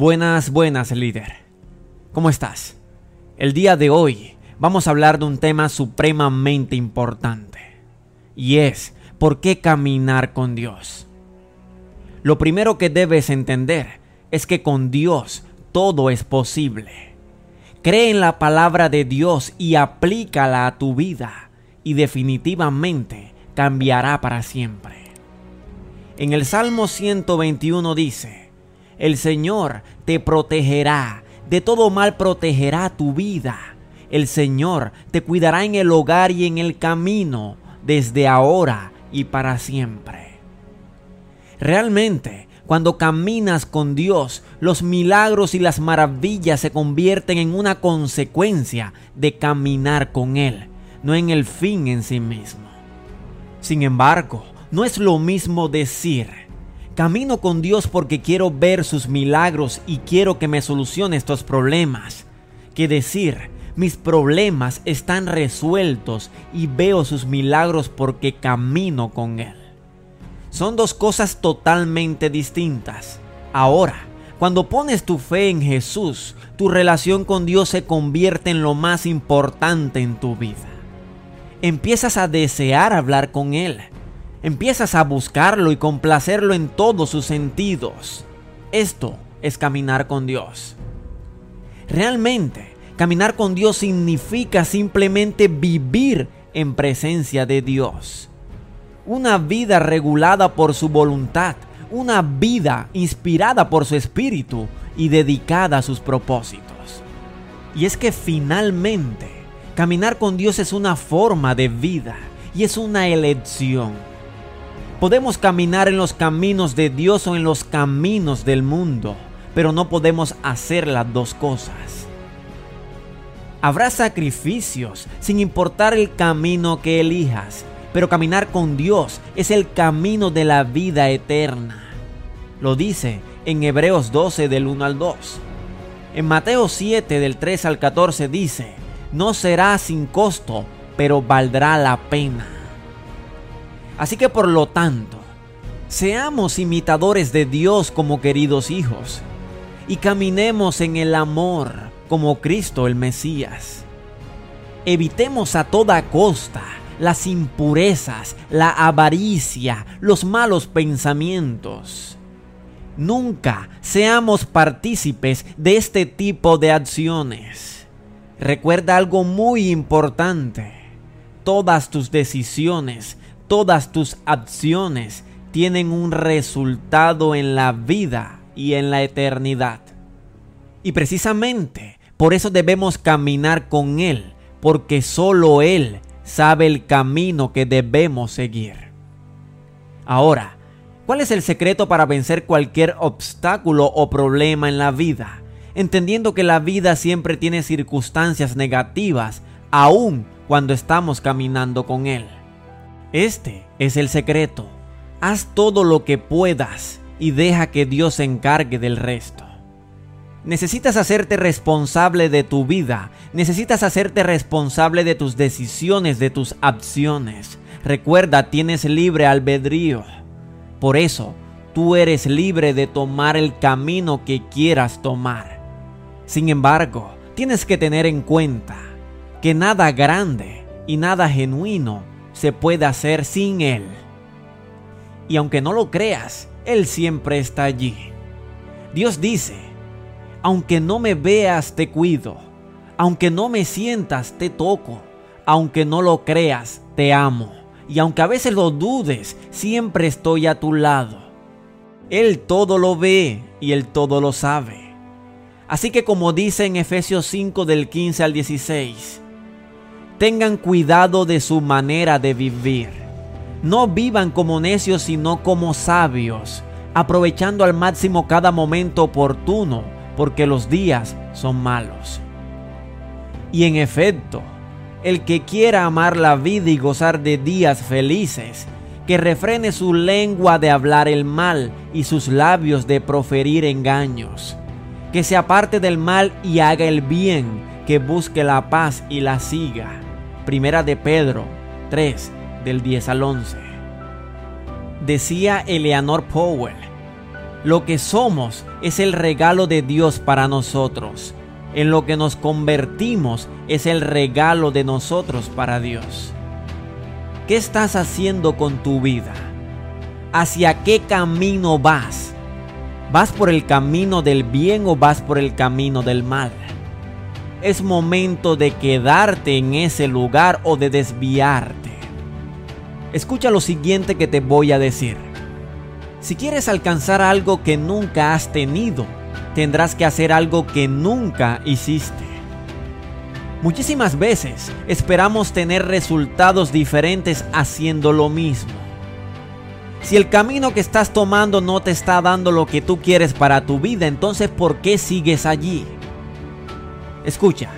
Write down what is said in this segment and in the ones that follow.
Buenas, buenas líder. ¿Cómo estás? El día de hoy vamos a hablar de un tema supremamente importante. Y es, ¿por qué caminar con Dios? Lo primero que debes entender es que con Dios todo es posible. Cree en la palabra de Dios y aplícala a tu vida y definitivamente cambiará para siempre. En el Salmo 121 dice, el Señor te protegerá, de todo mal protegerá tu vida. El Señor te cuidará en el hogar y en el camino, desde ahora y para siempre. Realmente, cuando caminas con Dios, los milagros y las maravillas se convierten en una consecuencia de caminar con Él, no en el fin en sí mismo. Sin embargo, no es lo mismo decir, Camino con Dios porque quiero ver sus milagros y quiero que me solucione estos problemas. Que decir, mis problemas están resueltos y veo sus milagros porque camino con Él. Son dos cosas totalmente distintas. Ahora, cuando pones tu fe en Jesús, tu relación con Dios se convierte en lo más importante en tu vida. Empiezas a desear hablar con Él Empiezas a buscarlo y complacerlo en todos sus sentidos. Esto es caminar con Dios. Realmente, caminar con Dios significa simplemente vivir en presencia de Dios. Una vida regulada por su voluntad, una vida inspirada por su espíritu y dedicada a sus propósitos. Y es que finalmente, caminar con Dios es una forma de vida y es una elección Podemos caminar en los caminos de Dios o en los caminos del mundo, pero no podemos hacer las dos cosas. Habrá sacrificios sin importar el camino que elijas, pero caminar con Dios es el camino de la vida eterna. Lo dice en Hebreos 12 del 1 al 2. En Mateo 7 del 3 al 14 dice, no será sin costo, pero valdrá la pena. Así que por lo tanto, seamos imitadores de Dios como queridos hijos y caminemos en el amor como Cristo el Mesías. Evitemos a toda costa las impurezas, la avaricia, los malos pensamientos. Nunca seamos partícipes de este tipo de acciones. Recuerda algo muy importante. Todas tus decisiones todas tus acciones tienen un resultado en la vida y en la eternidad. Y precisamente por eso debemos caminar con Él, porque solo Él sabe el camino que debemos seguir. Ahora, ¿cuál es el secreto para vencer cualquier obstáculo o problema en la vida? Entendiendo que la vida siempre tiene circunstancias negativas, aun cuando estamos caminando con Él. Este es el secreto. Haz todo lo que puedas y deja que Dios se encargue del resto. Necesitas hacerte responsable de tu vida, necesitas hacerte responsable de tus decisiones, de tus acciones. Recuerda, tienes libre albedrío. Por eso, tú eres libre de tomar el camino que quieras tomar. Sin embargo, tienes que tener en cuenta que nada grande y nada genuino se puede hacer sin Él. Y aunque no lo creas, Él siempre está allí. Dios dice, aunque no me veas, te cuido. Aunque no me sientas, te toco. Aunque no lo creas, te amo. Y aunque a veces lo dudes, siempre estoy a tu lado. Él todo lo ve y Él todo lo sabe. Así que como dice en Efesios 5 del 15 al 16, Tengan cuidado de su manera de vivir. No vivan como necios, sino como sabios, aprovechando al máximo cada momento oportuno, porque los días son malos. Y en efecto, el que quiera amar la vida y gozar de días felices, que refrene su lengua de hablar el mal y sus labios de proferir engaños, que se aparte del mal y haga el bien, que busque la paz y la siga Primera de Pedro 3, del 10 al 11. Decía Eleanor Powell, Lo que somos es el regalo de Dios para nosotros. En lo que nos convertimos es el regalo de nosotros para Dios. ¿Qué estás haciendo con tu vida? ¿Hacia qué camino vas? ¿Vas por el camino del bien o vas por el camino del mal? Es momento de quedarte en ese lugar o de desviarte. Escucha lo siguiente que te voy a decir. Si quieres alcanzar algo que nunca has tenido, tendrás que hacer algo que nunca hiciste. Muchísimas veces esperamos tener resultados diferentes haciendo lo mismo. Si el camino que estás tomando no te está dando lo que tú quieres para tu vida, entonces ¿por qué sigues allí? Escucha,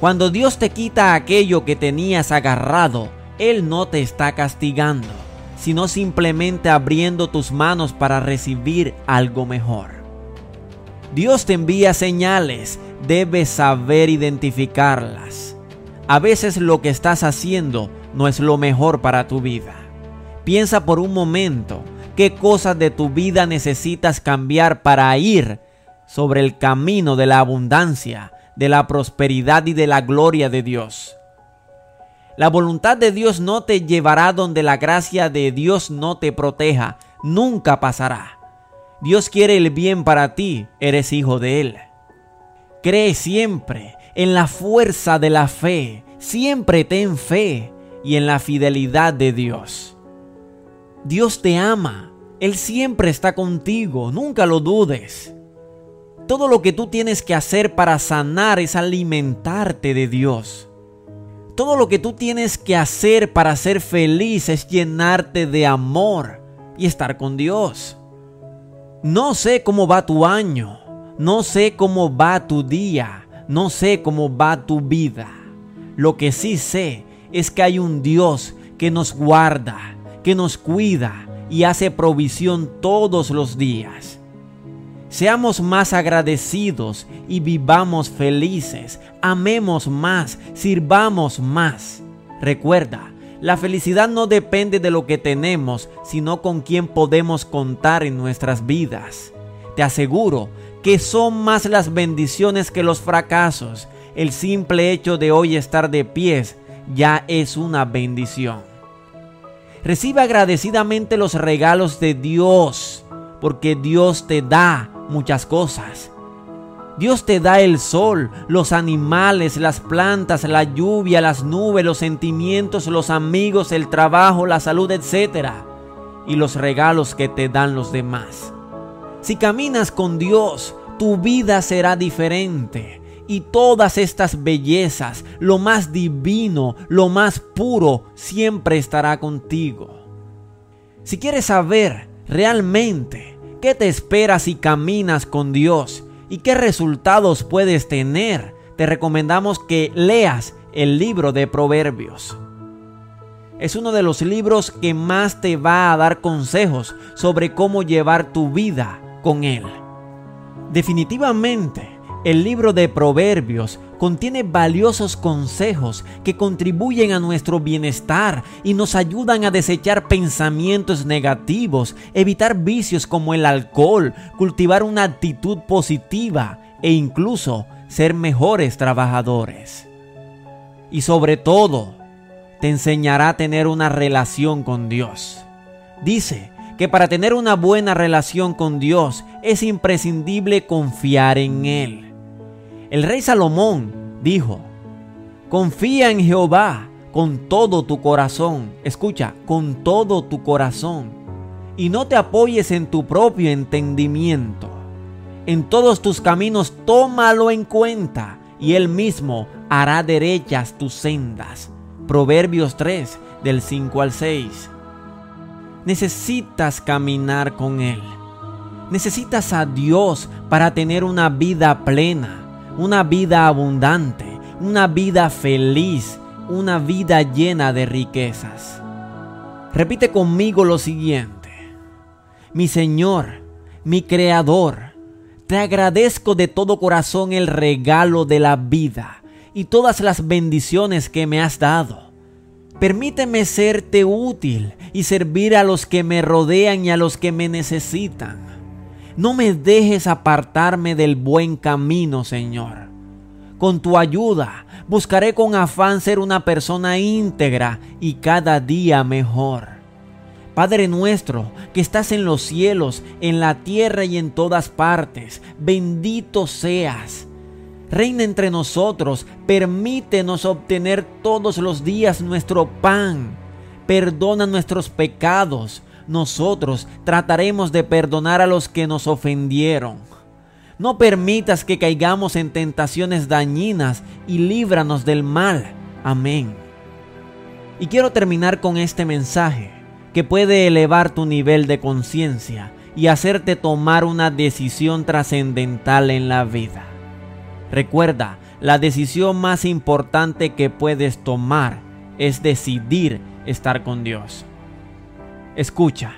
cuando Dios te quita aquello que tenías agarrado, Él no te está castigando sino simplemente abriendo tus manos para recibir algo mejor. Dios te envía señales, debes saber identificarlas. A veces lo que estás haciendo no es lo mejor para tu vida. Piensa por un momento qué cosas de tu vida necesitas cambiar para ir sobre el camino de la abundancia, de la prosperidad y de la gloria de Dios. La voluntad de Dios no te llevará donde la gracia de Dios no te proteja. Nunca pasará. Dios quiere el bien para ti. Eres hijo de Él. Cree siempre en la fuerza de la fe. Siempre ten fe y en la fidelidad de Dios. Dios te ama. Él siempre está contigo. Nunca lo dudes. Todo lo que tú tienes que hacer para sanar es alimentarte de Dios. Todo lo que tú tienes que hacer para ser feliz es llenarte de amor y estar con Dios. No sé cómo va tu año, no sé cómo va tu día, no sé cómo va tu vida. Lo que sí sé es que hay un Dios que nos guarda, que nos cuida y hace provisión todos los días. Seamos más agradecidos y vivamos felices. Amemos más, sirvamos más. Recuerda, la felicidad no depende de lo que tenemos, sino con quién podemos contar en nuestras vidas. Te aseguro que son más las bendiciones que los fracasos. El simple hecho de hoy estar de pies ya es una bendición. Recibe agradecidamente los regalos de Dios, porque Dios te da muchas cosas. Dios te da el sol, los animales, las plantas, la lluvia, las nubes, los sentimientos, los amigos, el trabajo, la salud, etc. Y los regalos que te dan los demás. Si caminas con Dios, tu vida será diferente. Y todas estas bellezas, lo más divino, lo más puro, siempre estará contigo. Si quieres saber realmente ¿Qué te espera si caminas con Dios? ¿Y qué resultados puedes tener? Te recomendamos que leas el libro de Proverbios. Es uno de los libros que más te va a dar consejos sobre cómo llevar tu vida con Él. Definitivamente, el libro de Proverbios contiene valiosos consejos que contribuyen a nuestro bienestar y nos ayudan a desechar pensamientos negativos, evitar vicios como el alcohol, cultivar una actitud positiva e incluso ser mejores trabajadores. Y sobre todo, te enseñará a tener una relación con Dios. Dice que para tener una buena relación con Dios es imprescindible confiar en Él. El rey Salomón dijo, confía en Jehová con todo tu corazón. Escucha, con todo tu corazón. Y no te apoyes en tu propio entendimiento. En todos tus caminos tómalo en cuenta y él mismo hará derechas tus sendas. Proverbios 3 del 5 al 6. Necesitas caminar con él. Necesitas a Dios para tener una vida plena una vida abundante, una vida feliz, una vida llena de riquezas. Repite conmigo lo siguiente. Mi Señor, mi Creador, te agradezco de todo corazón el regalo de la vida y todas las bendiciones que me has dado. Permíteme serte útil y servir a los que me rodean y a los que me necesitan. No me dejes apartarme del buen camino, Señor. Con tu ayuda buscaré con afán ser una persona íntegra y cada día mejor. Padre nuestro, que estás en los cielos, en la tierra y en todas partes, bendito seas. Reina entre nosotros, permítenos obtener todos los días nuestro pan. Perdona nuestros pecados. Nosotros trataremos de perdonar a los que nos ofendieron. No permitas que caigamos en tentaciones dañinas y líbranos del mal. Amén. Y quiero terminar con este mensaje que puede elevar tu nivel de conciencia y hacerte tomar una decisión trascendental en la vida. Recuerda, la decisión más importante que puedes tomar es decidir estar con Dios. Escucha,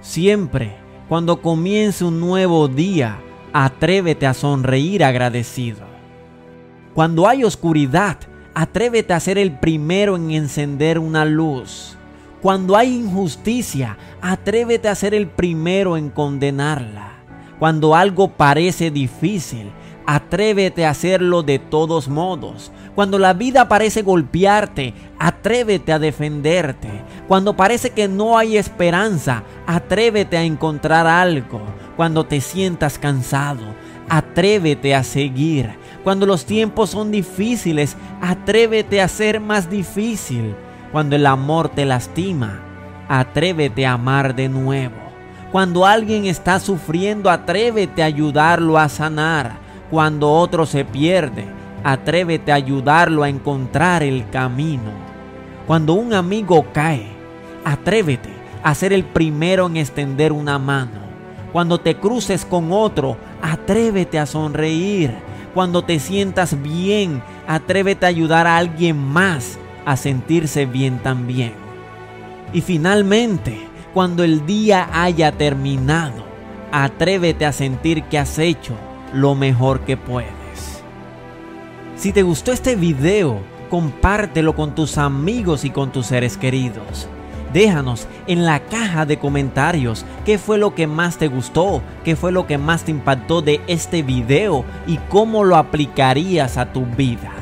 siempre cuando comience un nuevo día, atrévete a sonreír agradecido. Cuando hay oscuridad, atrévete a ser el primero en encender una luz. Cuando hay injusticia, atrévete a ser el primero en condenarla. Cuando algo parece difícil, atrévete a hacerlo de todos modos. Cuando la vida parece golpearte, atrévete a defenderte. Cuando parece que no hay esperanza, atrévete a encontrar algo. Cuando te sientas cansado, atrévete a seguir. Cuando los tiempos son difíciles, atrévete a ser más difícil. Cuando el amor te lastima, atrévete a amar de nuevo. Cuando alguien está sufriendo, atrévete a ayudarlo a sanar. Cuando otro se pierde, atrévete a ayudarlo a encontrar el camino. Cuando un amigo cae, atrévete a ser el primero en extender una mano. Cuando te cruces con otro, atrévete a sonreír. Cuando te sientas bien, atrévete a ayudar a alguien más a sentirse bien también. Y finalmente, cuando el día haya terminado, atrévete a sentir que has hecho lo mejor que puedes. Si te gustó este video, compártelo con tus amigos y con tus seres queridos. Déjanos en la caja de comentarios qué fue lo que más te gustó, qué fue lo que más te impactó de este video y cómo lo aplicarías a tu vida.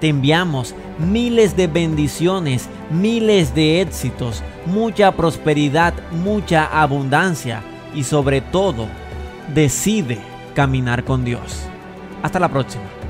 Te enviamos miles de bendiciones, miles de éxitos, mucha prosperidad, mucha abundancia y sobre todo, decide caminar con Dios. Hasta la próxima.